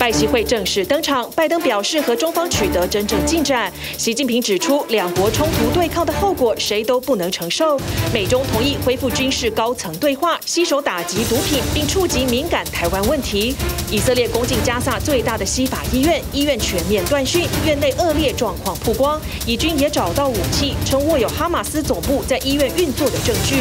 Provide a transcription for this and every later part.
拜习会正式登场，拜登表示和中方取得真正进展。习近平指出，两国冲突对抗的后果谁都不能承受。美中同意恢复军事高层对话，携手打击毒品，并触及敏感台湾问题。以色列攻进加萨最大的西法医院，医院全面断讯，院内恶劣状况曝光。以军也找到武器，称握有哈马斯总部在医院运作的证据。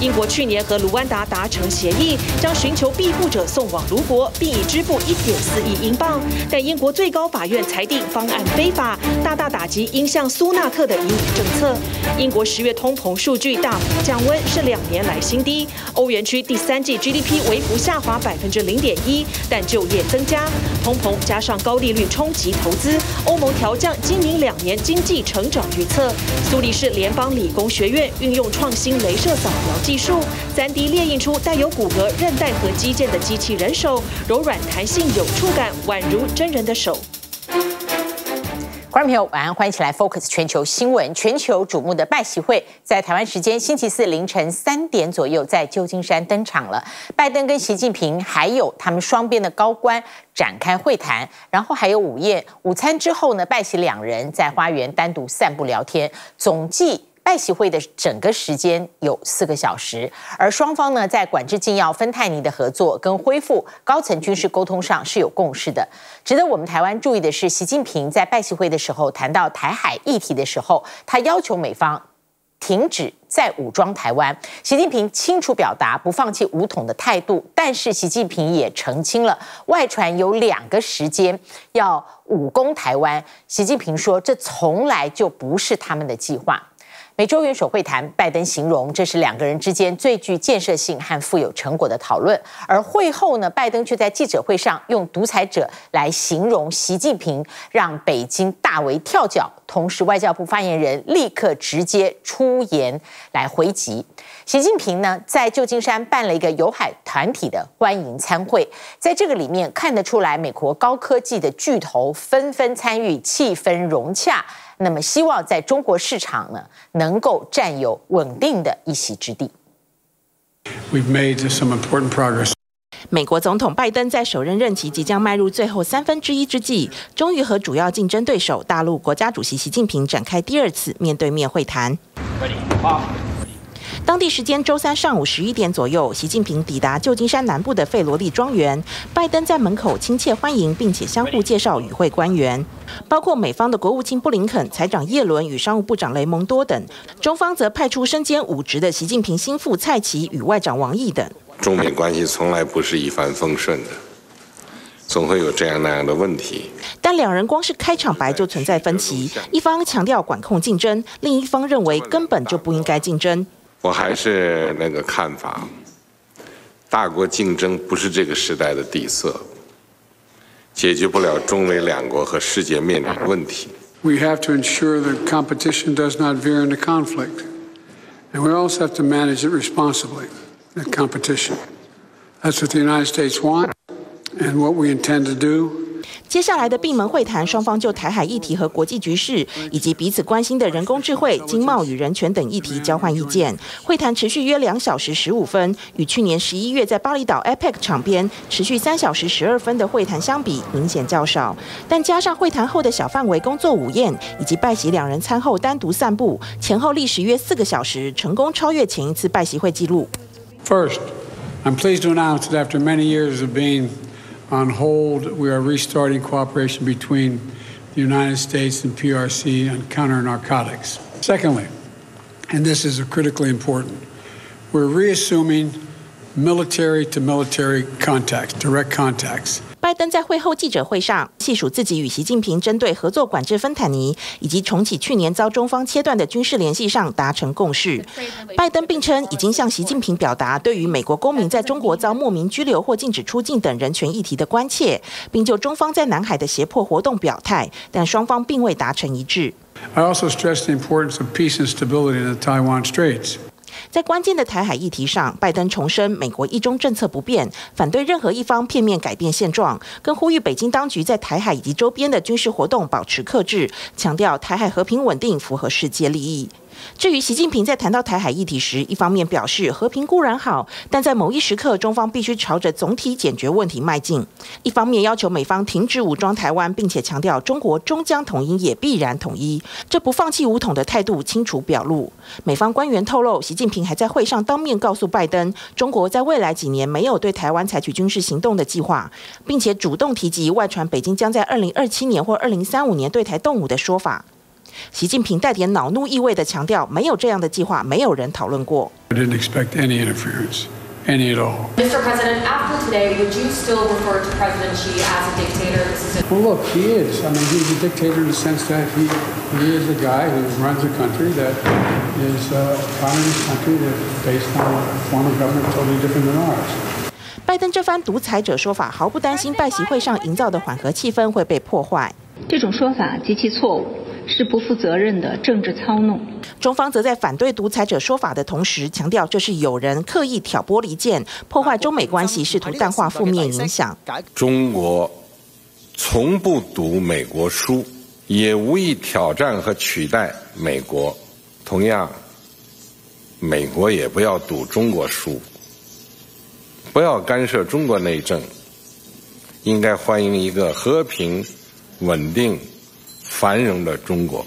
英国去年和卢安达达成协议，将寻求庇护者送往卢国，并已支付一点四亿英镑。但英国最高法院裁定方案非法，大大打击英向苏纳克的移民政策。英国十月通膨数据大幅降温，是两年来新低。欧元区第三季 GDP 微幅下滑百分之零点一，但就业增加。通膨加上高利率冲击投资，欧盟调降今明两年经济成长预测。苏黎世联邦理工学院运用创新镭射扫描技术，3D 列印出带有骨骼、韧带和肌腱的机器人手，柔软弹性，有触感，宛如真人的手。观众朋友，晚安，欢迎起来 Focus 全球新闻。全球瞩目的拜习会在台湾时间星期四凌晨三点左右在旧金山登场了。拜登跟习近平还有他们双边的高官展开会谈，然后还有午宴。午餐之后呢，拜习两人在花园单独散步聊天，总计。拜习会的整个时间有四个小时，而双方呢在管制禁药芬太尼的合作跟恢复高层军事沟通上是有共识的。值得我们台湾注意的是，习近平在拜习会的时候谈到台海议题的时候，他要求美方停止再武装台湾。习近平清楚表达不放弃武统的态度，但是习近平也澄清了外传有两个时间要武攻台湾。习近平说，这从来就不是他们的计划。美洲元首会谈，拜登形容这是两个人之间最具建设性和富有成果的讨论。而会后呢，拜登却在记者会上用独裁者来形容习近平，让北京大为跳脚。同时，外交部发言人立刻直接出言来回击习近平呢，在旧金山办了一个友海团体的欢迎餐会，在这个里面看得出来，美国高科技的巨头纷纷参与，气氛融洽。那么，希望在中国市场呢，能够占有稳定的一席之地。We've made some important progress. 美国总统拜登在首任任期即将迈入最后三分之一之际，终于和主要竞争对手大陆国家主席习近平展开第二次面对面会谈。当地时间周三上午十一点左右，习近平抵达旧金山南部的费罗利庄园，拜登在门口亲切欢迎，并且相互介绍与会官员，包括美方的国务卿布林肯、财长叶伦与商务部长雷蒙多等；中方则派出身兼五职的习近平心腹蔡奇与外长王毅等。中美关系从来不是一帆风顺的，总会有这样那样的问题。但两人光是开场白就存在分歧，一方强调管控竞争，另一方认为根本就不应该竞争。我还是那个看法，大国竞争不是这个时代的底色，解决不了中美两国和世界面临的问题。We have to ensure that competition does not veer into conflict, and we also have to manage it responsibly. That competition, that's what the United States want, and what we intend to do. 接下来的闭门会谈，双方就台海议题和国际局势，以及彼此关心的人工智慧、经贸与人权等议题交换意见。会谈持续约两小时十五分，与去年十一月在巴厘岛 APEC 场边持续三小时十二分的会谈相比，明显较少。但加上会谈后的小范围工作午宴，以及拜习两人餐后单独散步，前后历时约四个小时，成功超越前一次拜习会纪录。First, I'm pleased to announce that after many years of being on hold, we are restarting cooperation between the United States and PRC on counter narcotics. Secondly, and this is critically important, we're reassuming military to military contacts, direct contacts. 拜登在会后记者会上细数自己与习近平针对合作管制芬坦尼以及重启去年遭中方切断的军事联系上达成共识。拜登并称已经向习近平表达对于美国公民在中国遭莫名拘留或禁止出境等人权议题的关切，并就中方在南海的胁迫活动表态，但双方并未达成一致。I also stress the importance of peace and stability in the Taiwan Straits. 在关键的台海议题上，拜登重申美国一中政策不变，反对任何一方片面改变现状，更呼吁北京当局在台海以及周边的军事活动保持克制，强调台海和平稳定符合世界利益。至于习近平在谈到台海议题时，一方面表示和平固然好，但在某一时刻，中方必须朝着总体解决问题迈进；一方面要求美方停止武装台湾，并且强调中国终将统一，也必然统一。这不放弃武统的态度清楚表露。美方官员透露，习近平还在会上当面告诉拜登，中国在未来几年没有对台湾采取军事行动的计划，并且主动提及外传北京将在二零二七年或二零三五年对台动武的说法。习近平带点恼怒意味的强调，没有这样的计划，没有人讨论过。I didn't expect any interference, any at all. Mr. President, after today, would you still refer to President Xi as a dictator? This is a Well, look, he is. I mean, he's a dictator in the sense that he, he is a guy who runs a country that is a communist country that's based on a form of government totally different than ours. 拜登这番独裁者说法，毫不担心拜习会上营造的缓和气氛会被破坏。这种说法极其错误。是不负责任的政治操弄。中方则在反对独裁者说法的同时，强调这是有人刻意挑拨离间，破坏中美关系，试图淡化负面影响。中国从不读美国书，也无意挑战和取代美国。同样，美国也不要读中国书，不要干涉中国内政，应该欢迎一个和平、稳定。繁荣的中国。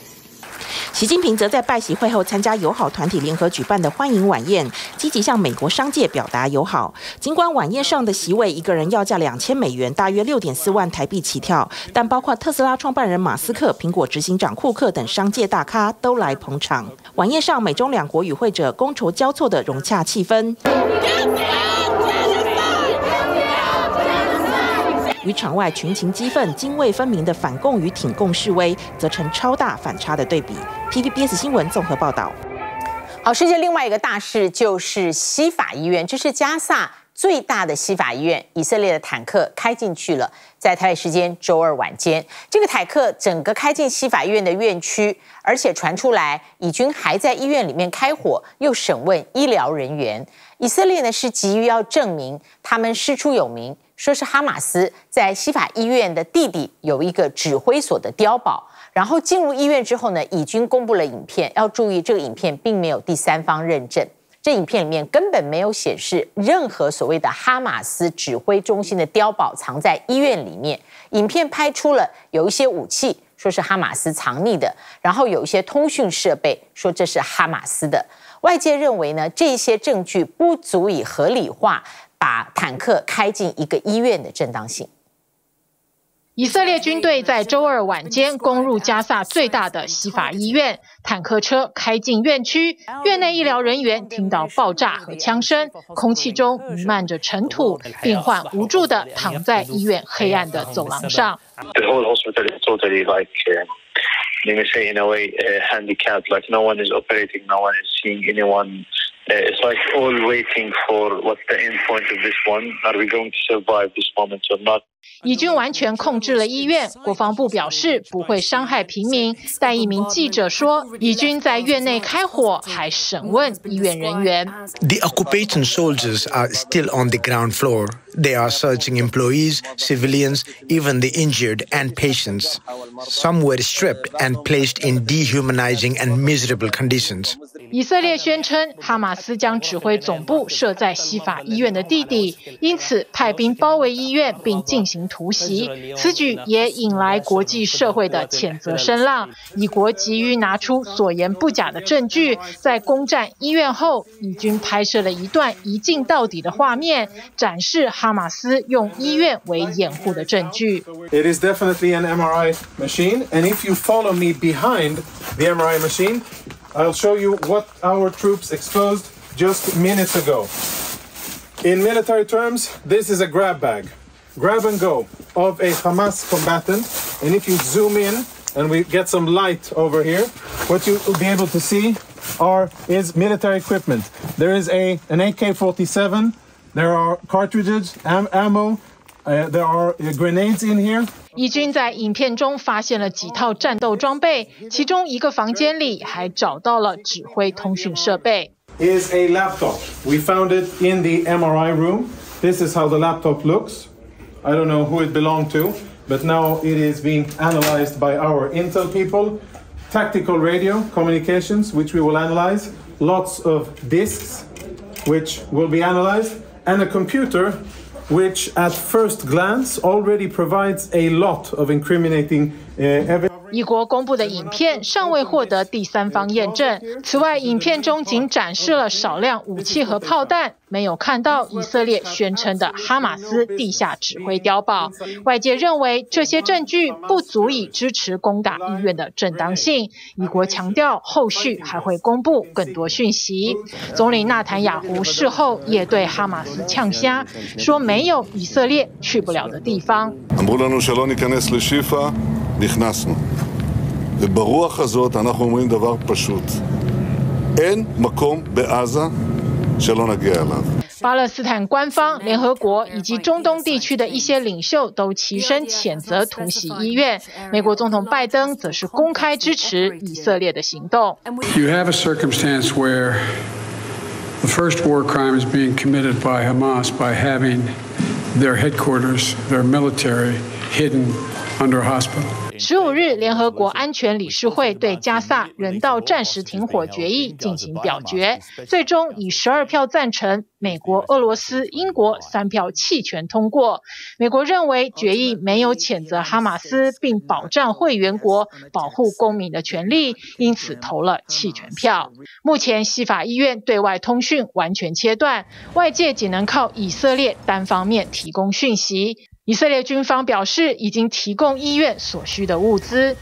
习近平则在拜习会后参加友好团体联合举办的欢迎晚宴，积极向美国商界表达友好。尽管晚宴上的席位一个人要价两千美元，大约六点四万台币起跳，但包括特斯拉创办人马斯克、苹果执行长库克等商界大咖都来捧场。晚宴上，美中两国与会者觥筹交错的融洽气氛。与场外群情激愤、泾渭分明的反共与挺共示威，则成超大反差的对比。TVBS 新闻综合报道。好，世界另外一个大事就是西法医院，这是加萨最大的西法医院。以色列的坦克开进去了，在台北时间周二晚间，这个坦克整个开进西法医院的院区，而且传出来以军还在医院里面开火，又审问医疗人员。以色列呢是急于要证明他们师出有名。说是哈马斯在西法医院的地底有一个指挥所的碉堡，然后进入医院之后呢，以军公布了影片。要注意，这个影片并没有第三方认证，这影片里面根本没有显示任何所谓的哈马斯指挥中心的碉堡藏在医院里面。影片拍出了有一些武器，说是哈马斯藏匿的，然后有一些通讯设备，说这是哈马斯的。外界认为呢，这些证据不足以合理化。把坦克开进一个医院的正当性。以色列军队在周二晚间攻入加萨最大的西法医院，坦克车开进院区，院内医疗人员听到爆炸和枪声，空气中弥漫着尘土，病患无助地躺在医院黑暗的走廊上。It's like all waiting for what the end point of this one. Are we going to survive this moment or not? 以军完全控制了医院，国防部表示不会伤害平民，但一名记者说，以军在院内开火，还审问医院人员。The occupation soldiers are still on the ground floor. They are searching employees, civilians, even the injured and patients. Some were stripped and placed in dehumanizing and miserable conditions. 以色列宣称，哈马斯将指挥总部设在西法医院的地底，因此派兵包围医院并进行突袭。此举也引来国际社会的谴责声浪。以国急于拿出所言不假的证据，在攻占医院后，以军拍摄了一段一镜到底的画面，展示哈马斯用医院为掩护的证据。It is definitely an MRI machine, and if you follow me behind the MRI machine. I'll show you what our troops exposed just minutes ago. In military terms, this is a grab bag, grab and go of a Hamas combatant. And if you zoom in and we get some light over here, what you will be able to see are is military equipment. There is a an AK-47. There are cartridges, am, ammo. Uh, there are grenades in here. 以军在影片中发现了几套战斗装备，其中一个房间里还找到了指挥通讯设备。Is a laptop. We found it in the MRI room. This is how the laptop looks. I don't know who it belonged to, but now it is being analyzed by our intel people. tactical radio communications, which we will analyze, lots of disks, which will be analyzed, and a computer which at first glance already provides a lot of incriminating uh, evidence. 一国公布的影片尚未获得第三方验证。此外，影片中仅展示了少量武器和炮弹，没有看到以色列宣称的哈马斯地下指挥碉堡。外界认为这些证据不足以支持攻打医院的正当性。一国强调后续还会公布更多讯息。总理纳坦雅胡事后也对哈马斯呛虾，说没有以色列去不了的地方。וברוח הזאת אנחנו אומרים דבר פשוט: אין מקום בעזה שלא נגיע אליו. 巴勒斯坦官方、联合国以及中东地区的一些领袖都齐声谴责突袭医院。美国总统拜登则是公开支持以色列的行动。You have a circumstance where the first war crime is being committed by Hamas by having their headquarters, their military, hidden under a hospital. 十五日，联合国安全理事会对加萨人道暂时停火决议进行表决，最终以十二票赞成，美国、俄罗斯、英国三票弃权通过。美国认为决议没有谴责哈马斯，并保障会员国保护公民的权利，因此投了弃权票。目前西法医院对外通讯完全切断，外界仅能靠以色列单方面提供讯息。以色列军方表示，已经提供医院所需的物资。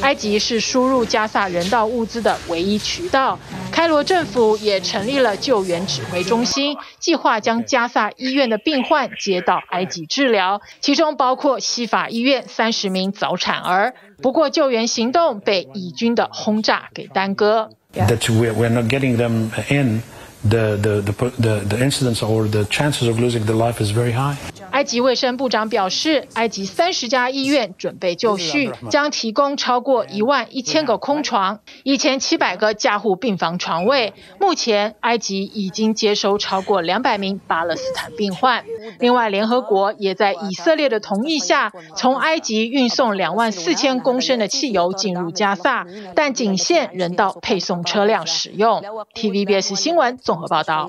埃及是输入加萨人道物资的唯一渠道。开罗政府也成立了救援指挥中心，计划将加萨医院的病患接到埃及治疗，其中包括西法医院三十名早产儿。不过，救援行动被以军的轰炸给耽搁。That we we're not getting them in, the the the the incidence or the chances of losing the life is very high. 埃及卫生部长表示，埃及三十家医院准备就绪，将提供超过一万一千个空床，一千七百个加护病房床位。目前，埃及已经接收超过两百名巴勒斯坦病患。另外，联合国也在以色列的同意下，从埃及运送两万四千公升的汽油进入加萨，但仅限人道配送车辆使用。TVBS 新闻。综合报道。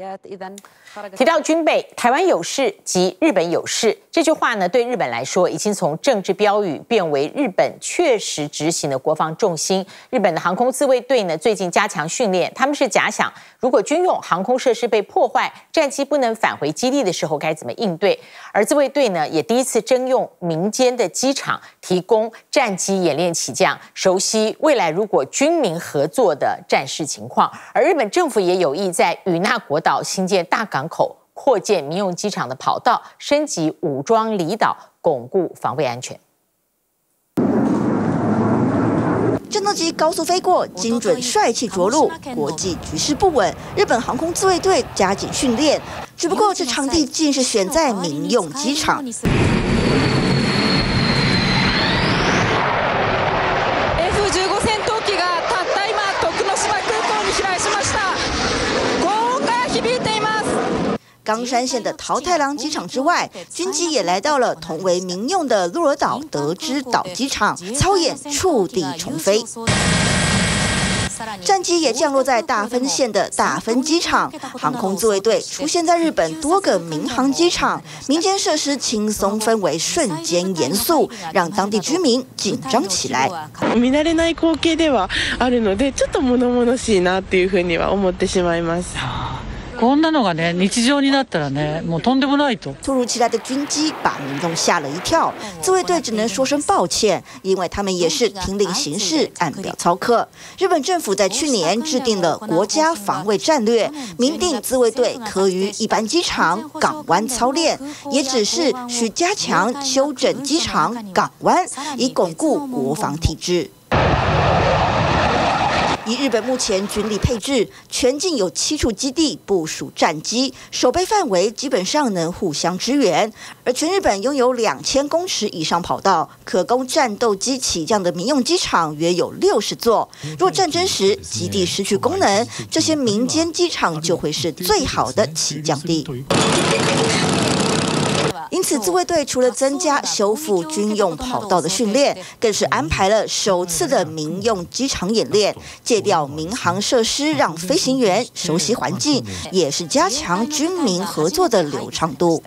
提到军备，台湾有事及日本有事，这句话呢，对日本来说已经从政治标语变为日本确实执行的国防重心。日本的航空自卫队呢，最近加强训练，他们是假想如果军用航空设施被破坏，战机不能返回基地的时候该怎么应对。而自卫队呢，也第一次征用民间的机场提供战机演练起降，熟悉未来如果军民合作的战事情况。而日本政府也有意在与那国岛新建大港。港口扩建民用机场的跑道，升级武装离岛，巩固防卫安全。战斗机高速飞过，精准帅气着陆，国际局势不稳，日本航空自卫队加紧训练。只不过这场地竟是选在民用机场。冈山县的桃太郎机场之外，军机也来到了同为民用的鹿儿岛德之岛机场，操演触地重飞。战机也降落在大分县的大分机场。航空自卫队出现在日本多个民航机场，民间设施轻松氛围瞬间严肃，让当地居民紧张起来。见惯れない光景ではあるので、ちょっと物々しいなっていうふうには思ってしまいます。 こんなのがね、日常になったら呢，もうとんでもないと。突如其来的军机把民众吓了一跳，自卫队只能说声抱歉，因为他们也是听令行事，按表操课。日本政府在去年制定了国家防卫战略，明定自卫队可于一般机场、港湾操练，也只是需加强修整机场、港湾，以巩固国防体制。 以日本目前军力配置，全境有七处基地部署战机，守备范围基本上能互相支援。而全日本拥有两千公尺以上跑道，可供战斗机起降的民用机场约有六十座。若战争时基地失去功能，这些民间机场就会是最好的起降地。因此，自卫队除了增加修复军用跑道的训练，更是安排了首次的民用机场演练，借调民航设施，让飞行员熟悉环境，也是加强军民合作的流畅度。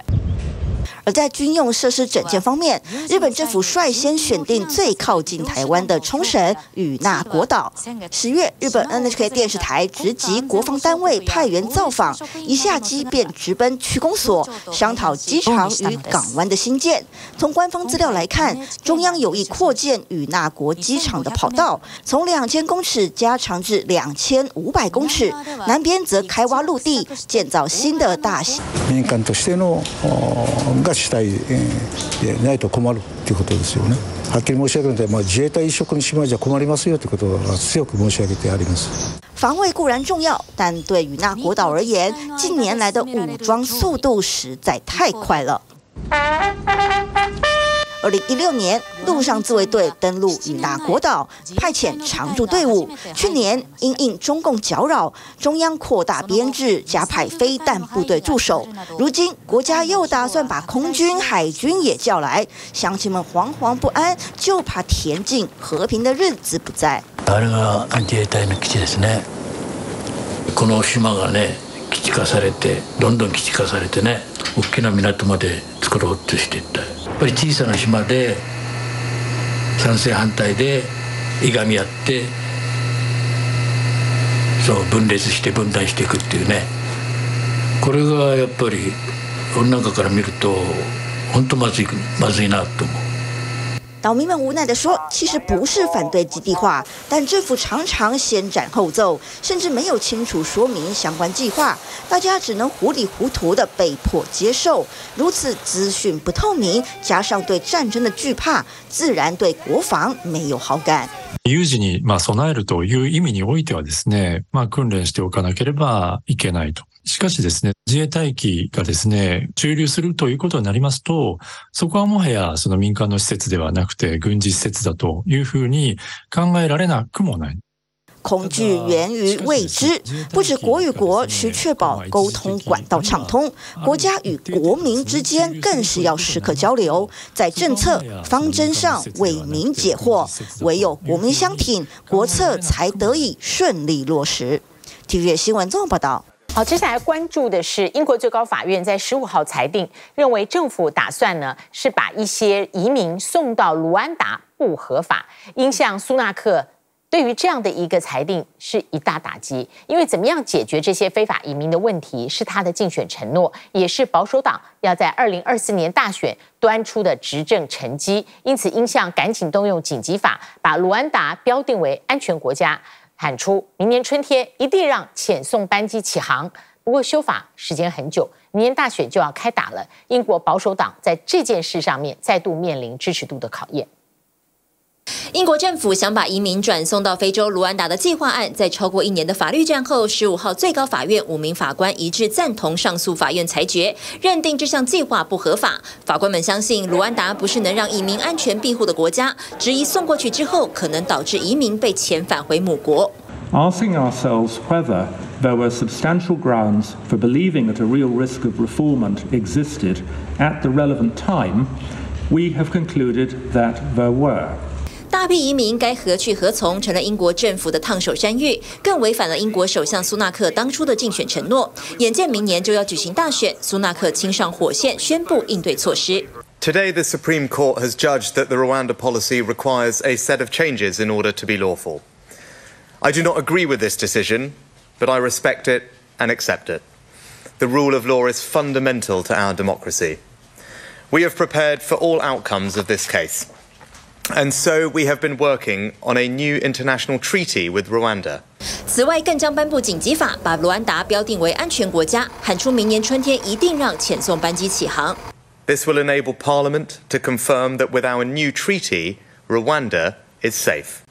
而在军用设施整建方面，日本政府率先选定最靠近台湾的冲绳与那国岛。十月，日本 NHK 电视台直击国防单位派员造访，一下机便直奔区公所，商讨机场与港湾的新建。从官方资料来看，中央有意扩建与那国机场的跑道，从两千公尺加长至两千五百公尺，南边则开挖陆地，建造新的大型。し化したいえーないと困るということですよね。はっきり申し上げるので、まあ、自卫队一色の岛じゃ困りますよということは強く申し上げてあります。防卫固然重要，但对于那国岛而言，近年来的武装速度实在太快了。二零一六年，陆上自卫队登陆与那国岛，派遣常驻队伍。去年因应中共搅扰，中央扩大编制，加派飞弹部队驻守。如今国家又打算把空军、海军也叫来，乡亲们惶惶不安，就怕恬静和平的日子不在。あれが自卫队の基地ですね。この岛がね基地化されて、どんどん基地化されてね、 大きな港まで作ろうとしていった。やっぱり小さな島で賛成反対でいがみ合ってそう分裂して分断していくっていうねこれがやっぱり世の中から見ると本当まずいまずいなと思う。岛民们无奈地说：“其实不是反对基地化，但政府常常先斩后奏，甚至没有清楚说明相关计划，大家只能糊里糊涂地被迫接受。如此资讯不透明，加上对战争的惧怕，自然对国防没有好感。有事にまあ备えるという意味においてはですね、まあ训练しておかなければいけないと。 しかしですね、自卫队机がですね、驻留するということになりますと、そこはもはやその民间の施设ではなくて军事施设だというふうに考えられなくもない。恐惧源于未知，不止国与国需确保沟通管道畅通，国家与国民之间更是要时刻交流，在政策方针上为民解惑，唯有国民相挺，国策才得以顺利落实。TVB 新闻综合报道。好，接下来关注的是英国最高法院在十五号裁定，认为政府打算呢是把一些移民送到卢安达不合法，应向苏纳克对于这样的一个裁定是一大打击，因为怎么样解决这些非法移民的问题是他的竞选承诺，也是保守党要在二零二四年大选端出的执政成绩，因此应向赶紧动用紧急法，把卢安达标定为安全国家。喊出明年春天一定让遣送班机起航。不过修法时间很久，明年大选就要开打了。英国保守党在这件事上面再度面临支持度的考验。英国政府想把移民转送到非洲卢安达的计划案，在超过一年的法律战后，十五号最高法院五名法官一致赞同上诉法院裁决，认定这项计划不合法。法官们相信卢安达不是能让移民安全庇护的国家，质疑送过去之后可能导致移民被遣返回母国。Asking ourselves whether there were substantial grounds for believing that a real risk of refoulement existed at the relevant time, we have concluded that there were. 大批移民该何去何从，成了英国政府的烫手山芋，更违反了英国首相苏纳克当初的竞选承诺。眼见明年就要举行大选，苏纳克亲上火线，宣布应对措施。Today, the Supreme Court has judged that the Rwanda policy requires a set of changes in order to be lawful. I do not agree with this decision, but I respect it and accept it. The rule of law is fundamental to our democracy. We have prepared for all outcomes of this case. And so we have been working on a new international treaty with Rwanda. 此外，更将颁布紧急法，把卢安达标定为安全国家，喊出明年春天一定让遣送班机起航。This will enable Parliament to confirm that with our new treaty, Rwanda is safe.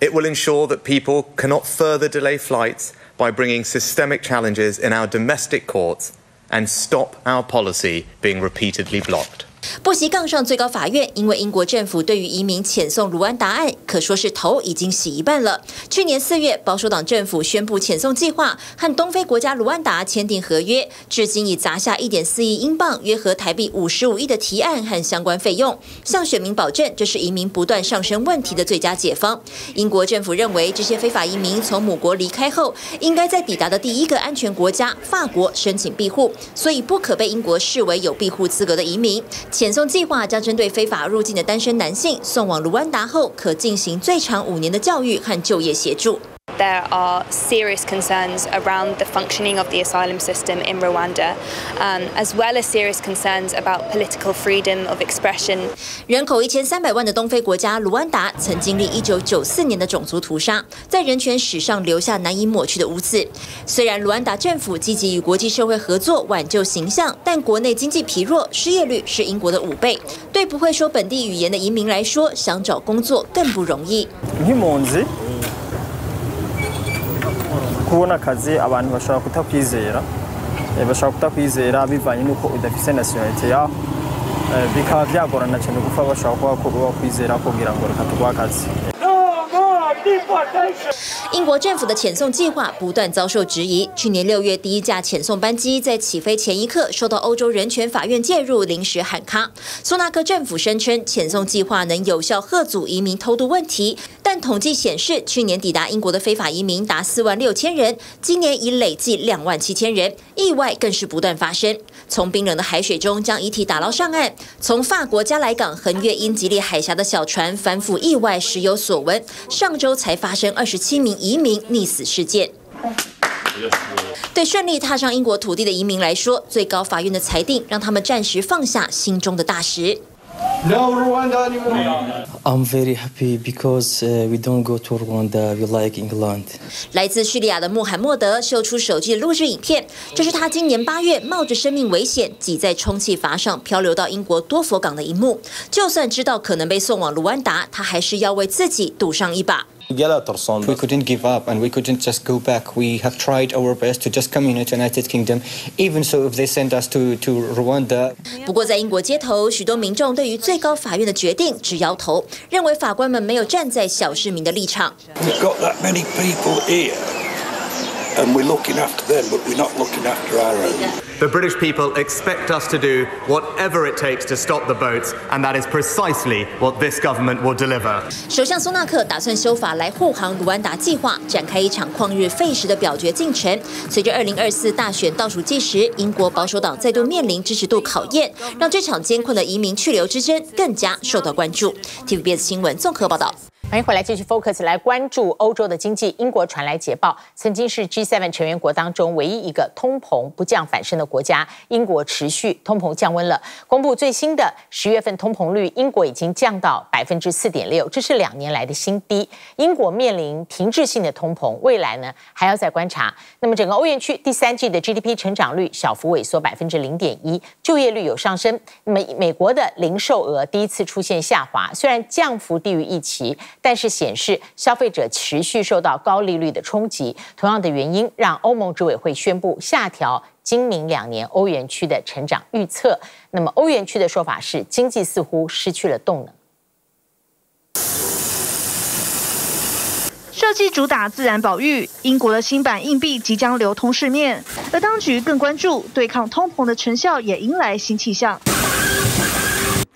It will ensure that people cannot further delay flights by bringing systemic challenges in our domestic courts and stop our policy being repeatedly blocked. 不惜杠上最高法院，因为英国政府对于移民遣送卢安达案，可说是头已经洗一半了。去年四月，保守党政府宣布遣送计划，和东非国家卢安达签订合约，至今已砸下一点四亿英镑，约合台币五十五亿的提案和相关费用，向选民保证这是移民不断上升问题的最佳解方。英国政府认为，这些非法移民从母国离开后，应该在抵达的第一个安全国家法国申请庇护，所以不可被英国视为有庇护资格的移民。遣送计划将针对非法入境的单身男性送往卢安达后，可进行最长五年的教育和就业协助。There are serious concerns around the functioning of the asylum system in Rwanda, um, as well as serious concerns about political freedom of expression. 人口一千三百万的东非国家卢安达曾经历一九九四年的种族屠杀，在人权史上留下难以抹去的污渍。虽然卢安达政府积极与国际社会合作挽救形象，但国内经济疲弱，失业率是英国的五倍。对不会说本地语言的移民来说，想找工作更不容易。Kubona akazi abantu bashobora kutakwizera bashobora kutakwizera bivanye n'uko udafise nationalite yaho bikaba byagorana cyane gupfa bashobora kuba bakwizera kugira ngo reka tuguhe akazi. 英国政府的遣送计划不断遭受质疑。去年六月，第一架遣送班机在起飞前一刻受到欧洲人权法院介入，临时喊卡。苏纳克政府声称遣送计划能有效吓阻移民偷渡问题，但统计显示，去年抵达英国的非法移民达四万六千人，今年已累计两万七千人，意外更是不断发生。从冰冷的海水中将遗体打捞上岸，从法国加莱港横越英吉利海峡的小船反覆意外时有所闻。上周才发生二十七名移民溺死事件。对顺利踏上英国土地的移民来说，最高法院的裁定让他们暂时放下心中的大石。No Rwanda anymore. I'm very happy because we don't go to Rwanda. We like England. 来自叙利亚的穆罕默德秀出手机的录制影片，这是他今年八月冒着生命危险挤在充气筏上漂流到英国多佛港的一幕。就算知道可能被送往卢安达，他还是要为自己赌上一把。We couldn't give up and we couldn't just go back. We have tried our best to just come in to United Kingdom. Even so, if they send us to to Rwanda. 不过，在英国街头，许多民众对于最高法院的决定直摇头，认为法官们没有站在小市民的立场。We've got that many people here, and we're looking after them, but we're not looking after our own. The British people expect us to do whatever it takes to stop the boats, and that is precisely what this government will deliver. 首相苏纳克打算修法来护航卢安达计划，展开一场旷日费时的表决进程。随着2024大选倒数计时，英国保守党再度面临支持度考验，让这场艰困的移民去留之争更加受到关注。TVBS 新闻综合报道。欢迎回来，继续 focus 来关注欧洲的经济。英国传来捷报，曾经是 G7 成员国当中唯一一个通膨不降反升的国家，英国持续通膨降温了。公布最新的十月份通膨率，英国已经降到百分之四点六，这是两年来的新低。英国面临停滞性的通膨，未来呢还要再观察。那么整个欧元区第三季的 GDP 成长率小幅萎缩百分之零点一，就业率有上升。那么美国的零售额第一次出现下滑，虽然降幅低于预期。但是显示消费者持续受到高利率的冲击，同样的原因让欧盟执委会宣布下调今明两年欧元区的成长预测。那么欧元区的说法是经济似乎失去了动能。设计主打自然保育，英国的新版硬币即将流通市面，而当局更关注对抗通膨的成效，也迎来新气象。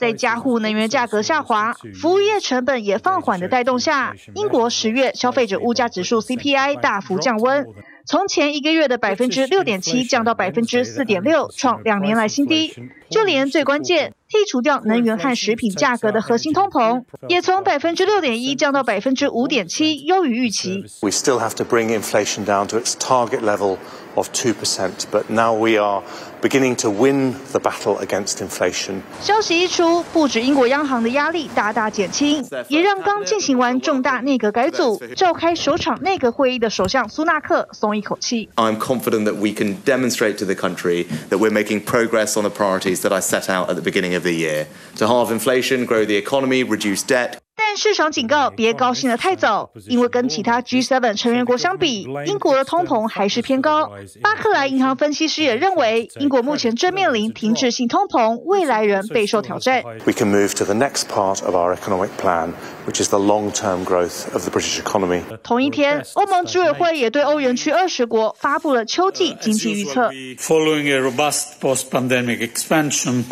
在加户能源价格下滑、服务业成本也放缓的带动下，英国十月消费者物价指数 CPI 大幅降温，从前一个月的百分之六点七降到百分之四点六，创两年来新低。就连最关键剔除掉能源和食品价格的核心通膨，也从百分之六点一降到百分之五点七，优于预期。We still have to bring inflation down to its target level of two percent, but now we are beginning to win the battle against inflation. 消息一出，不止英国央行的压力大大减轻，也让刚进行完重大内阁改组、召开首场内阁会议的首相苏纳克松一口气。I'm confident that we can demonstrate to the country that we're making progress on the priorities that I set out at the beginning of the year: to halve inflation, grow the economy, reduce debt. 但市场警告别高兴得太早，因为跟其他 G7 成员国相比，英国的通膨还是偏高。巴克莱银行分析师也认为，英国目前正面临停滞性通膨，未来仍备受挑战。We can move to the next part of our economic plan, which is the long-term growth of the British economy. 同一天，欧盟执委会也对欧元区二十国发布了秋季经济预测。Following a robust post-pandemic expansion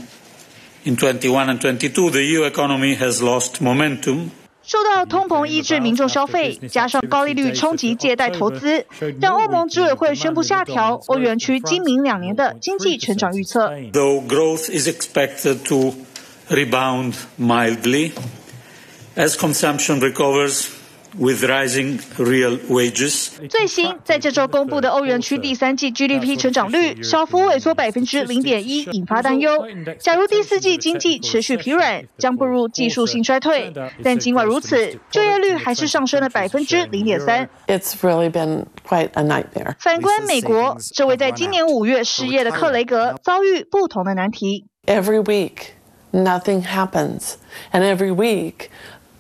in 21 and 22, the EU economy has lost momentum. 受到通膨抑制民众消费，加上高利率冲击借贷投资，让欧盟执委会宣布下调欧元区今明两年的经济成长预测。Though growth is expected to rebound mildly as consumption recovers. With rising real wages，最新在这周公布的欧元区第三季 GDP 成长率小幅萎缩百分之零点一，引发担忧。假如第四季经济持续疲软，将步入技术性衰退。但尽管如此，就业率还是上升了百分之零点三。It's really been quite a nightmare。反观美国，这位在今年五月失业的克雷格遭遇不同的难题。Every week, nothing happens, and every week.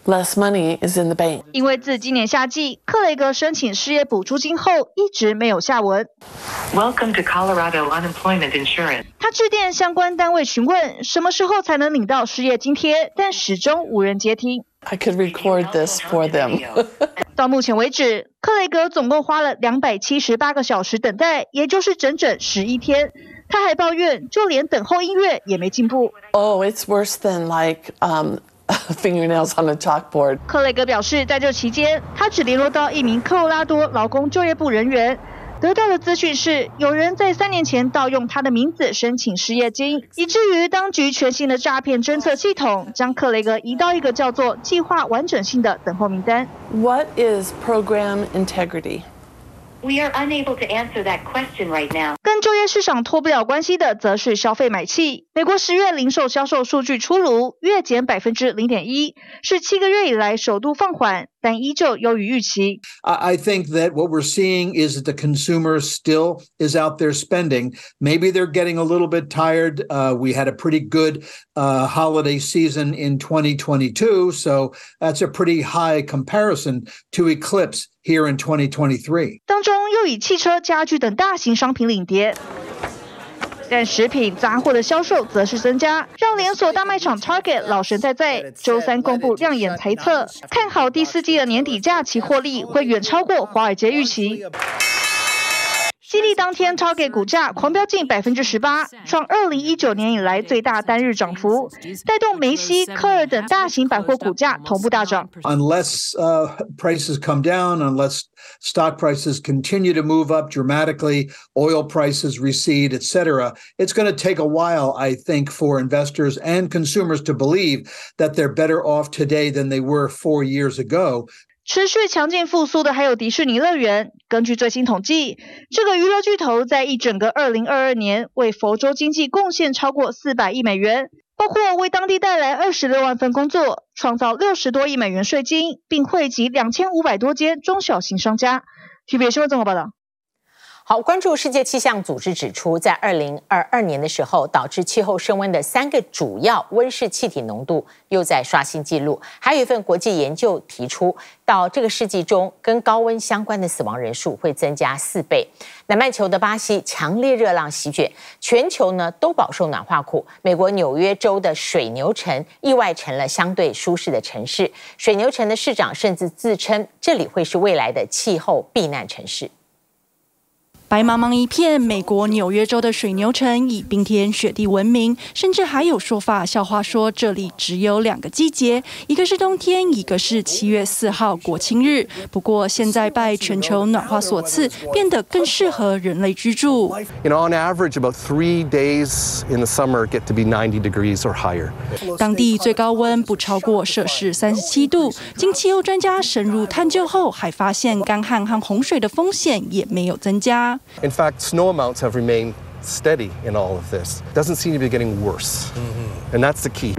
Less money is in the bank. 因为自今年夏季，克雷格申请失业补助金后，一直没有下文。Welcome to Colorado Unemployment Insurance. 他致电相关单位询问什么时候才能领到失业津贴，但始终无人接听。I could record this for them. 到目前为止，克雷格总共花了两百七十八个小时等待，也就是整整十一天。他还抱怨，就连等候音乐也没进步。Oh, it's worse than like um. Fingernails on a chalkboard。克雷格表示，在这期间，他只联络到一名科罗拉多劳工就业部人员，得到的资讯是，有人在三年前盗用他的名字申请失业金，以至于当局全新的诈骗侦测系统将克雷格移到一个叫做“计划完整性”的等候名单。What is program integrity? We are unable to answer that question right now. 跟就业市场脱不了关系的，则是消费买气。美国十月零售销售数据出炉，月减百分之零点一，是七个月以来首度放缓，但依旧优于预期。I think that what we're seeing is that the consumer still is out there spending. Maybe they're getting a little bit tired. Uh, we had a pretty good uh, holiday season in 2022, so that's a pretty high comparison to eclipse here in 2023. 当中又以汽车、家具等大型商品领跌。 但食品杂货的销售则是增加，让连锁大卖场 Target 老神在在，周三公布亮眼财测，看好第四季的年底假期获利会远超过华尔街预期。激励当天，Target 股价狂飙近百分之十八，创二零一九年以来最大单日涨幅，带动梅西、科尔等大型百货股价同步大涨。Unless uh, prices come down, unless stock prices continue to move up dramatically, oil prices recede, etc., it's going to take a while, I think, for investors and consumers to believe that they're better off today than they were four years ago. 持续强劲复苏的还有迪士尼乐园。根据最新统计，这个娱乐巨头在一整个2022年为佛州经济贡献超过400亿美元，包括为当地带来26万份工作，创造60多亿美元税金，并汇集2500多间中小型商家。TVBS 新闻综合报道。好，关注世界气象组织指出，在二零二二年的时候，导致气候升温的三个主要温室气体浓度又在刷新纪录。还有一份国际研究提出，到这个世纪中，跟高温相关的死亡人数会增加四倍。南半球的巴西强烈热浪席卷，全球呢都饱受暖化苦。美国纽约州的水牛城意外成了相对舒适的城市，水牛城的市长甚至自称这里会是未来的气候避难城市。白茫茫一片，美国纽约州的水牛城以冰天雪地闻名，甚至还有说法笑话说这里只有两个季节，一个是冬天，一个是七月四号国庆日。不过现在拜全球暖化所赐，变得更适合人类居住。You know, on average, about three days in the summer get to be 90 degrees or higher. 当地最高温不超过摄氏三十七度。经气候专家深入探究后，还发现干旱和洪水的风险也没有增加。In fact, snow amounts have remained steady in all of this. It doesn't seem to be getting worse. And that's the key.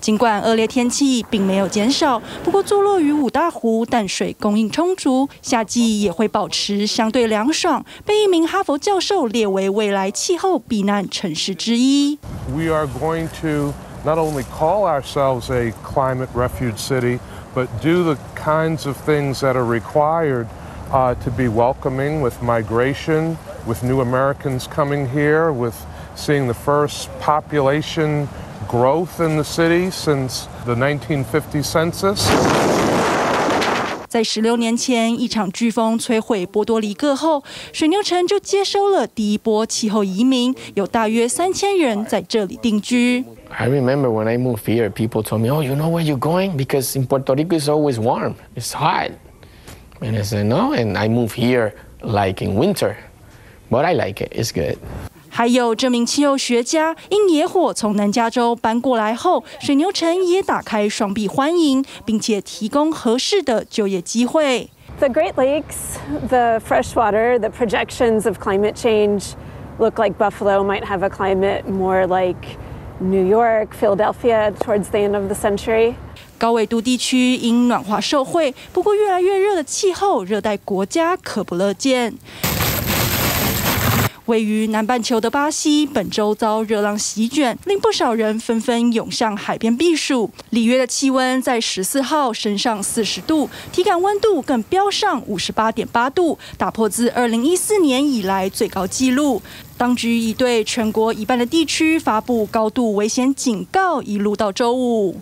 尽管恶劣天气并没有减少，不过坐落于五大湖，淡水供应充足，夏季也会保持相对凉爽，被一名哈佛教授列为未来气候避难城市之一。We are going to not only call ourselves a climate refuge city, but do the kinds of things that are required uh, to be welcoming with migration, with new Americans coming here, with seeing the first population growth in the city since the 1950 census. 在十六年前，一场飓风摧毁波多黎各后，水牛城就接收了第一波气候移民，有大约三千人在这里定居。I remember when I moved here, people told me, "Oh, you know where you're going? Because in Puerto Rico it's always warm, it's hot." And I said, "No," and I moved here like in winter, but I like it. It's good. 还有这名气候学家因野火从南加州搬过来后，水牛城也打开双臂欢迎，并且提供合适的就业机会。The Great Lakes, the fresh water, the projections of climate change look like Buffalo might have a climate more like New York, Philadelphia towards the end of the century. 高纬度地区因暖化受惠，不过越来越热的气候，热带国家可不乐见。位于南半球的巴西，本周遭热浪席卷，令不少人纷纷涌向海边避暑。里约的气温在十四号升上四十度，体感温度更飙上五十八点八度，打破自二零一四年以来最高纪录。当局已对全国一半的地区发布高度危险警告，一路到周五。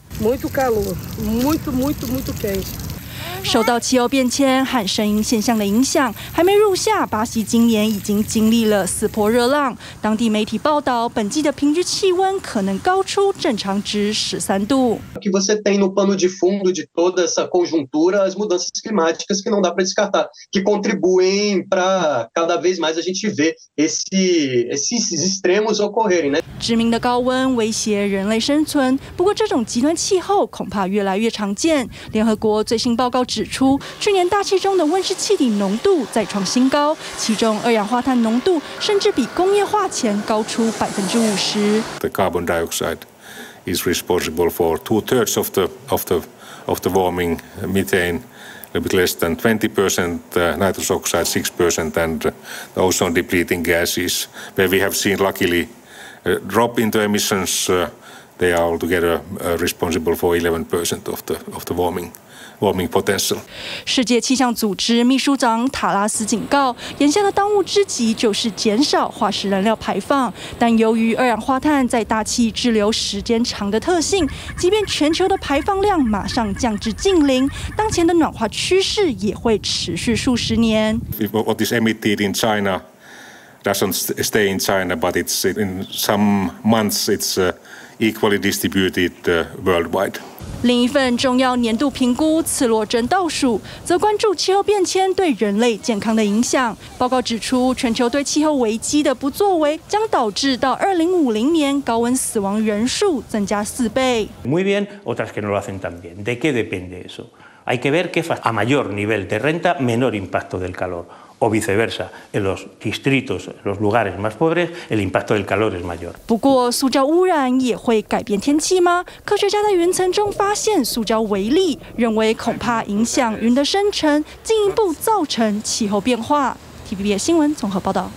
受到气候变迁和声音现象的影响，还没入夏，巴西今年已经经历了四波热浪。当地媒体报道，本季的平均气温可能高出正常值十三度。Que você tem no pano de fundo de toda essa conjuntura as mudanças climáticas que não dá para descartar, que contribuem para cada vez mais a gente ver esse esses extremos ocorrerem, né? 致命的高温威胁人类生存，不过这种极端气候恐怕越来越常见。联合国最新报告指出，去年大气中的温室气体浓度再创新高，其中二氧化碳浓度甚至比工业化前高出百分之五十。The carbon dioxide is responsible for two thirds of the of the of the warming methane, a bit less than 20%, uh, nitrous oxide 6%, and uh, the ozone depleting gases, where we have seen luckily a drop in the emissions. Uh, they are altogether uh, responsible for 11% of the of the warming. 世界气象组织秘书长塔拉斯警告，眼下的当务之急就是减少化石燃料排放。但由于二氧化碳在大气滞留时间长的特性，即便全球的排放量马上降至近零，当前的暖化趋势也会持续数十年。What is emitted in China doesn't stay in China, but it's in some months it's equally distributed worldwide. 另一份重要年度评估次落正倒数，则关注气候变迁对人类健康的影响。报告指出，全球对气候危机的不作为，将导致到二零五零年高温死亡人数增加四倍。O viceversa, en los distritos, en los lugares más pobres, el impacto del calor es mayor. 不过，塑胶污染也会改变天气吗？科学家在云层中发现塑胶微粒，认为恐怕影响云的生成，进一步造成气候变化。TVB 新闻综合报道。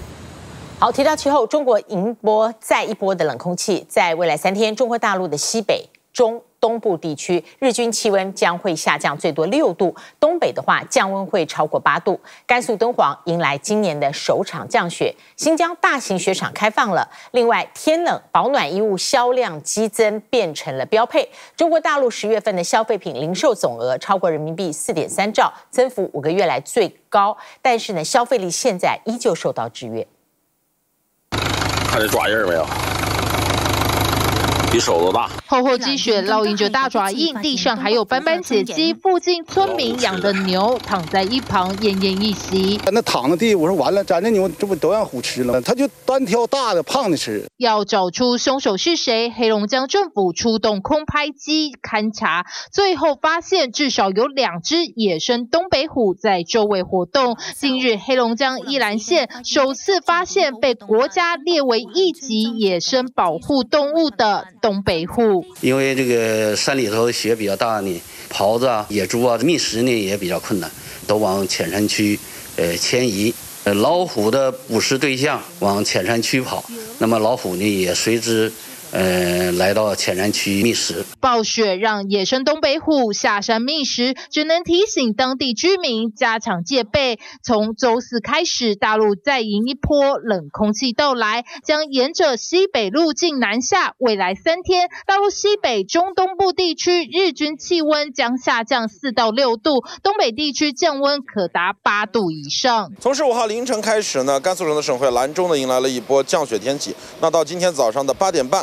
好，提到气候，中国迎波再一波的冷空气，在未来三天，中国大陆的西北、中。东部地区日均气温将会下降最多六度，东北的话降温会超过八度。甘肃敦煌迎来今年的首场降雪，新疆大型雪场开放了。另外，天冷保暖衣物销量激增，变成了标配。中国大陆十月份的消费品零售总额超过人民币四点三兆，增幅五个月来最高。但是呢，消费力现在依旧受到制约。看这爪印没有？比手都大，厚厚积雪烙印着大爪印，地上还有斑斑血迹。附近村民养的牛躺在一旁奄奄一息。那躺在地，我说完了，咱这牛这不都让虎吃了？他就单挑大的、胖的吃。要找出凶手是谁，黑龙江政府出动空拍机勘查，最后发现至少有两只野生东北虎在周围活动。近日，黑龙江依兰县首次发现被国家列为一级野生保护动物的。东北户，因为这个山里头雪比较大呢，狍子啊、野猪啊觅食呢也比较困难，都往浅山区呃迁移。呃，老虎的捕食对象往浅山区跑，那么老虎呢也随之呃，来到浅山区觅食。暴雪让野生东北虎下山觅食，只能提醒当地居民加强戒备。从周四开始，大陆再迎一波冷空气到来，将沿着西北路径南下。未来三天，大陆西北、中东部地区日均气温将下降四到六度，东北地区降温可达八度以上。从十五号凌晨开始呢，甘肃省的省会兰州呢迎来了一波降雪天气。那到今天早上的八点半。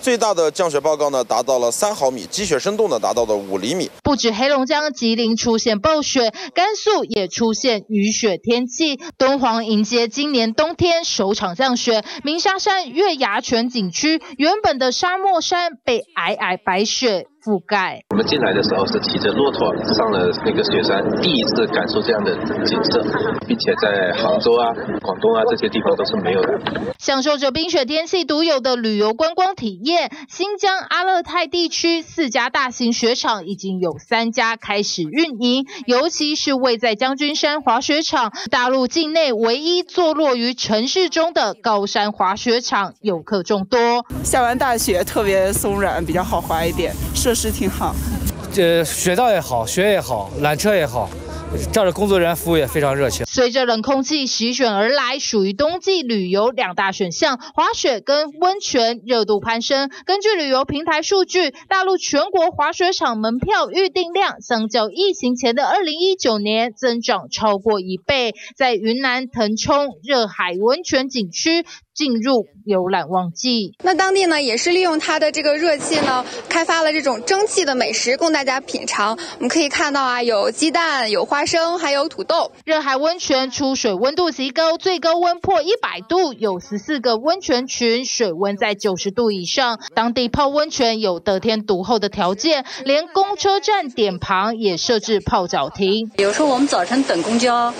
最大的降雪报告呢，达到了三毫米，积雪深度呢，达到了五厘米。不止黑龙江、吉林出现暴雪，甘肃也出现雨雪天气。敦煌迎接今年冬天首场降雪，鸣沙山月牙泉景区原本的沙漠山被皑皑白雪覆盖。我们进来的时候是骑着骆驼上了那个雪山，第一次感受这样的景色，并且在杭州啊、广东啊这些地方都是没有的。享受着冰雪天气独有的旅游观光体验，新疆阿勒泰地区四家大型雪场已经有三家开始运营，尤其是位在将军山滑雪场，大陆境内唯一坐落于城市中的高山滑雪场，游客众多。下完大雪特别松软，比较好滑一点。设施挺好，这雪道也好，雪也好，缆车也好，这儿的工作人员服务也非常热情。随着冷空气席卷而来，属于冬季旅游两大选项，滑雪跟温泉热度攀升。根据旅游平台数据，大陆全国滑雪场门票预订量相较疫情前的二零一九年增长超过一倍，在云南腾冲热海温泉景区。进入游览旺季，那当地呢也是利用它的这个热气呢，开发了这种蒸汽的美食供大家品尝。我们可以看到啊，有鸡蛋、有花生，还有土豆。热海温泉出水温度极高，最高温破一百度，有十四个温泉群，水温在九十度以上。当地泡温泉有得天独厚的条件，连公车站点旁也设置泡脚亭。有时候我们早晨等公交，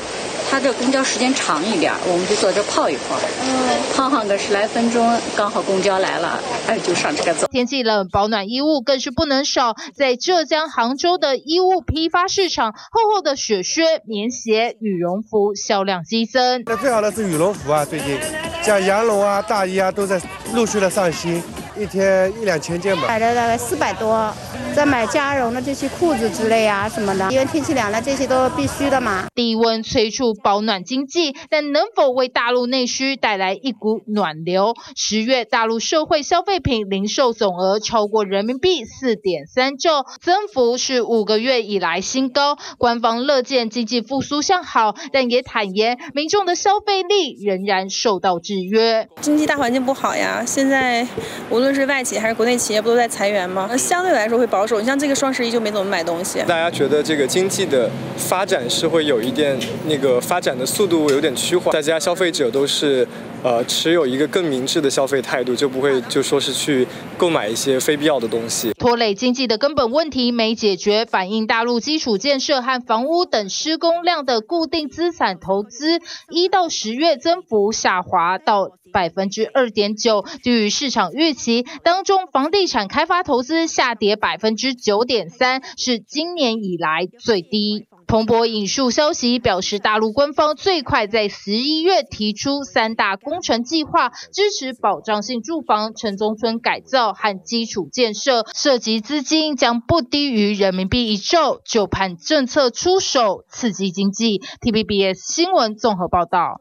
它这公交时间长一点，我们就坐这泡一泡。嗯。泡上个十来分钟，刚好公交来了，哎，就上这个走。天气冷，保暖衣物更是不能少。在浙江杭州的衣物批发市场，厚厚的雪靴、棉鞋、羽绒服销量激增。那最好的是羽绒服啊，最近像羊绒啊、大衣啊，都在陆续的上新。一天一两千件吧，买了大概四百多，再买加绒的这些裤子之类啊什么的，因为天气凉了，这些都必须的嘛。低温催促保暖经济，但能否为大陆内需带来一股暖流？十月大陆社会消费品零售总额超过人民币四点三兆，增幅是五个月以来新高。官方乐见经济复苏向好，但也坦言民众的消费力仍然受到制约。经济大环境不好呀，现在。无论是外企还是国内企业，不都在裁员吗？相对来说会保守。你像这个双十一就没怎么买东西。大家觉得这个经济的发展是会有一点那个发展的速度有点趋缓，大家消费者都是呃持有一个更明智的消费态度，就不会就说是去购买一些非必要的东西。拖累经济的根本问题没解决，反映大陆基础建设和房屋等施工量的固定资产投资，一到十月增幅下滑到。百分之二点九，低于市场预期。当中，房地产开发投资下跌百分之九点三，是今年以来最低。彭博引述消息表示，大陆官方最快在十一月提出三大工程计划，支持保障性住房、城中村改造和基础建设，涉及资金将不低于人民币一兆，就盼政策出手刺激经济。T B B S 新闻综合报道。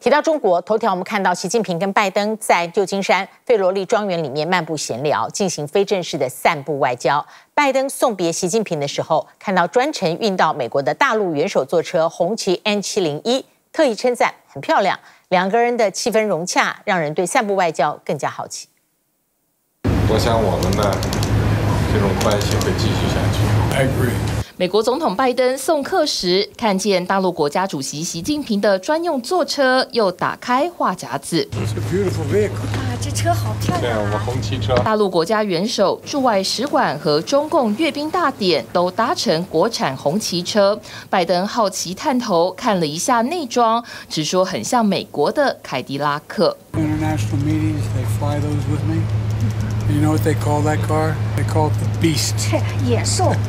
提到中国，头条我们看到习近平跟拜登在旧金山费罗利庄园里面漫步闲聊，进行非正式的散步外交。拜登送别习近平的时候，看到专程运到美国的大陆元首座车红旗 N 七零一，特意称赞很漂亮。两个人的气氛融洽，让人对散步外交更加好奇。我想我们的这种关系会继续下去。I agree. 美国总统拜登送客时，看见大陆国家主席习近平的专用座车，又打开话匣子。啊，这车好漂亮！对，我们红旗车。大陆国家元首驻外使馆和中共阅兵大典都搭乘国产红旗车。拜登好奇探头看了一下内装，直说很像美国的凯迪拉克。You know what they call that car? They call it the Beast. yeah, sure.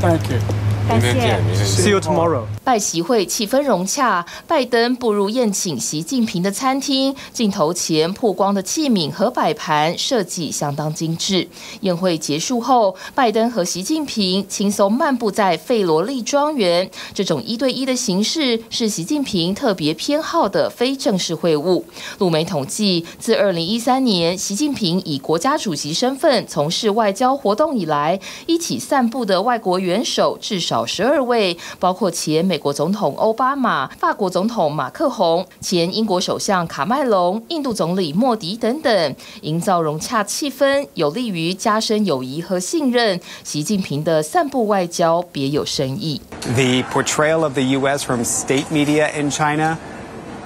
Thank you. Thank you. See you tomorrow. 拜习会气氛融洽，拜登步入宴请习近平的餐厅，镜头前曝光的器皿和摆盘设计相当精致。宴会结束后，拜登和习近平轻松漫步在费罗利庄园。这种一对一的形式是习近平特别偏好的非正式会晤。路媒统计，自二零一三年习近平以国家主席身份从事外交活动以来，一起散步的外国元首至少十二位，包括前美国总统欧巴马、法国总统马克宏、前英国首相卡麦隆、印度总理莫迪等等，营造融洽气氛，有利于加深友谊和信任。习近平的散步外交别有深意。The portrayal of the U.S. from state media in China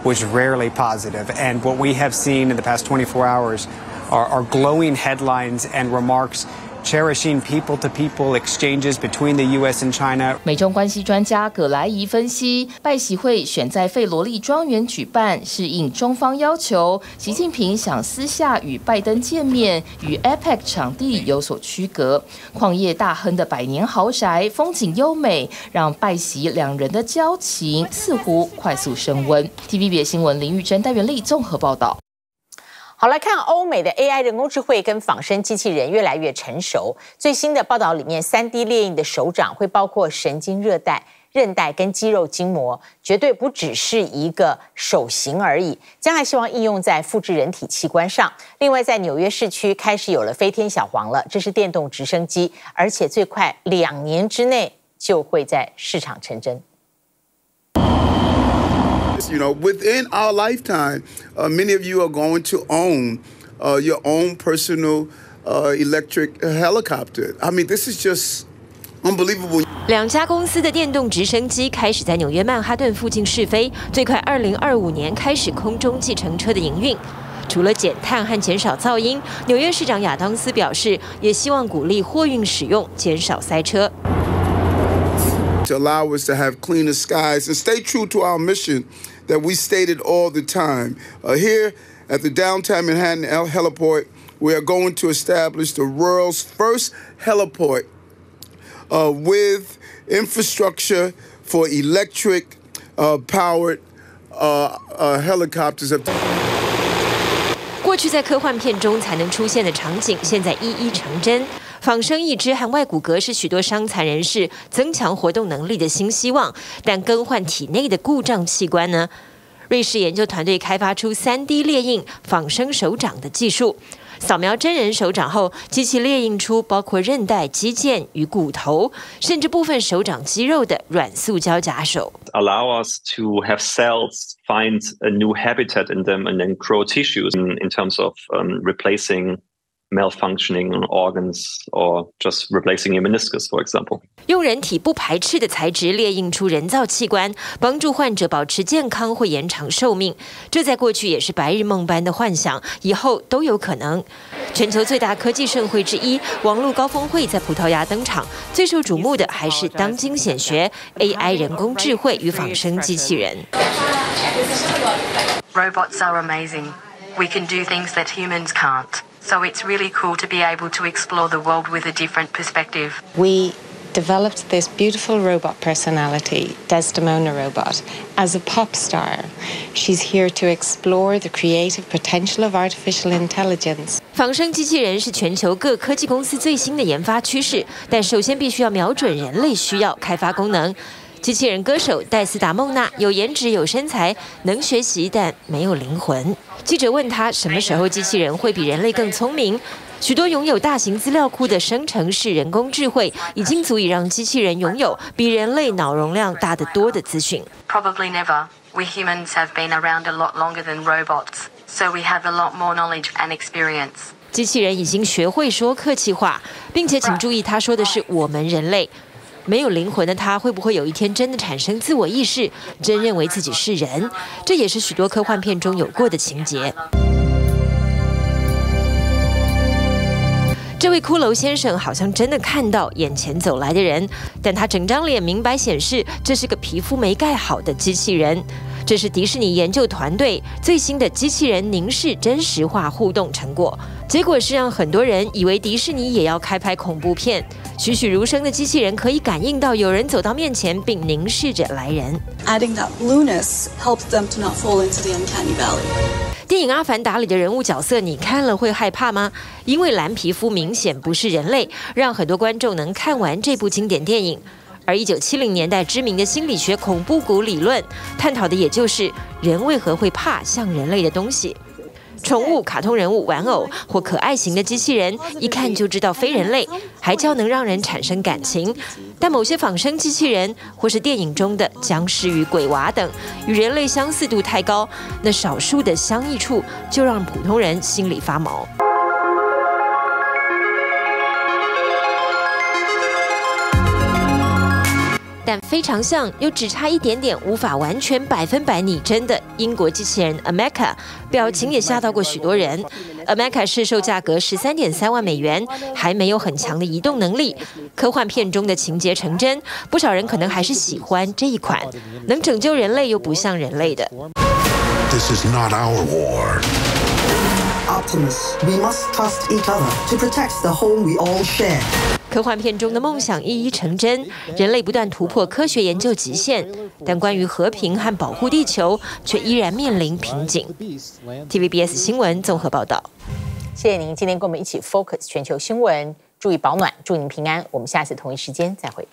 was rarely positive, and what we have seen in the past 24 hours are, are glowing headlines and remarks. Cherishing people-to-people exchanges between the U.S. and China。美中关系专家葛莱仪分析，拜习会选在费罗利庄园举办，是应中方要求。习近平想私下与拜登见面，与 APEC 场地有所区隔。矿业大亨的百年豪宅，风景优美，让拜习两人的交情似乎快速升温。TVB 新闻林玉珍、戴元丽综合报道。好，来看欧美的 AI 人工智慧跟仿生机器人越来越成熟。最新的报道里面，3D 列印的手掌会包括神经热带、韧带跟肌肉筋膜，绝对不只是一个手型而已。将来希望应用在复制人体器官上。另外，在纽约市区开始有了飞天小黄了，这是电动直升机，而且最快两年之内就会在市场成真。You know, within our lifetime, uh, many of you are going to own uh, your own personal uh, electric helicopter. I mean, this is just unbelievable. 两家公司的电动直升机开始在纽约曼哈顿附近试飞，最快二零二五年开始空中计程车的营运。除了减碳和减少噪音，纽约市长亚当斯表示，也希望鼓励货运使用，减少塞车。To allow us to have cleaner skies and stay true to our mission. that we stated all the time. Uh, here at the downtown Manhattan heliport, we are going to establish the world's first heliport uh, with infrastructure for electric uh, powered uh, uh, helicopters. 过去在科幻片中才能出现的场景，现在一一成真。 仿生义肢和外骨骼是许多伤残人士增强活动能力的新希望，但更换体内的故障器官呢？瑞士研究团队开发出 3D 列印仿生手掌的技术，扫描真人手掌后，机器列印出包括韧带、肌腱与骨头，甚至部分手掌肌肉的软塑胶假手。Allow us to have cells find a new habitat in them and then grow tissues in, terms of replacing malfunctioning organs or just replacing a meniscus, for example. 用人体不排斥的材质列印出人造器官，帮助患者保持健康或延长寿命。这在过去也是白日梦般的幻想，以后都有可能。全球最大科技盛会之一——网络高峰会在葡萄牙登场，最受瞩目的还是当今显学 AI 人工智慧与仿生机器人。Robots are amazing. We can do things that humans can't. So it's really cool to be able to explore the world with a different perspective. We developed this beautiful robot personality, Desdemona Robot, as a pop star. She's here to explore the creative potential of artificial intelligence. 仿生机器人是全球各科技公司最新的研发趋势，但首先必须要瞄准人类需要，开发功能。 机器人歌手戴斯达梦娜有颜值、有身材，能学习，但没有灵魂。记者问他，什么时候机器人会比人类更聪明？许多拥有大型资料库的生成式人工智慧，已经足以让机器人拥有比人类脑容量大得多的资讯。Probably never. We humans have been around a lot longer than robots, so we have a lot more knowledge and experience. 机器人已经学会说客气话，并且请注意，他说的是我们人类。没有灵魂的他，会不会有一天真的产生自我意识，真认为自己是人？这也是许多科幻片中有过的情节。这位骷髅先生好像真的看到眼前走来的人，但他整张脸明白显示这是个皮肤没盖好的机器人。这是迪士尼研究团队最新的机器人凝视真实化互动成果。结果是让很多人以为迪士尼也要开拍恐怖片。栩栩如生的机器人可以感应到有人走到面前，并凝视着来人。Adding that blueness helps them to not fall into the uncanny valley. 电影《阿凡达》里的人物角色，你看了会害怕吗？因为蓝皮肤明显不是人类，让很多观众能看完这部经典电影。而一九七零年代知名的心理学恐怖谷理论，探讨的也就是人为何会怕像人类的东西。宠物、卡通人物、玩偶或可爱型的机器人，一看就知道非人类，还较能让人产生感情。但某些仿生机器人，或是电影中的僵尸与鬼娃等，与人类相似度太高，那少数的相异处，就让普通人心里发毛。但非常像，又只差一点点，无法完全百分百拟真的英国机器人 Ameca，表情也吓到过许多人。Ameca 市售价格十三点三万美元，还没有很强的移动能力。科幻片中的情节成真，不少人可能还是喜欢这一款能拯救人类又不像人类的。This is not our war. Optimus, we must trust each other to protect the home we all share. 科幻片中的梦想一一成真人类不断突破科学研究极限但关于和平和保护地球却依然面临瓶颈。Tvbs 新闻综合报道。谢谢您今天跟我们一起 focus 全球新闻注意保暖祝您平安我们下次同一时间再会。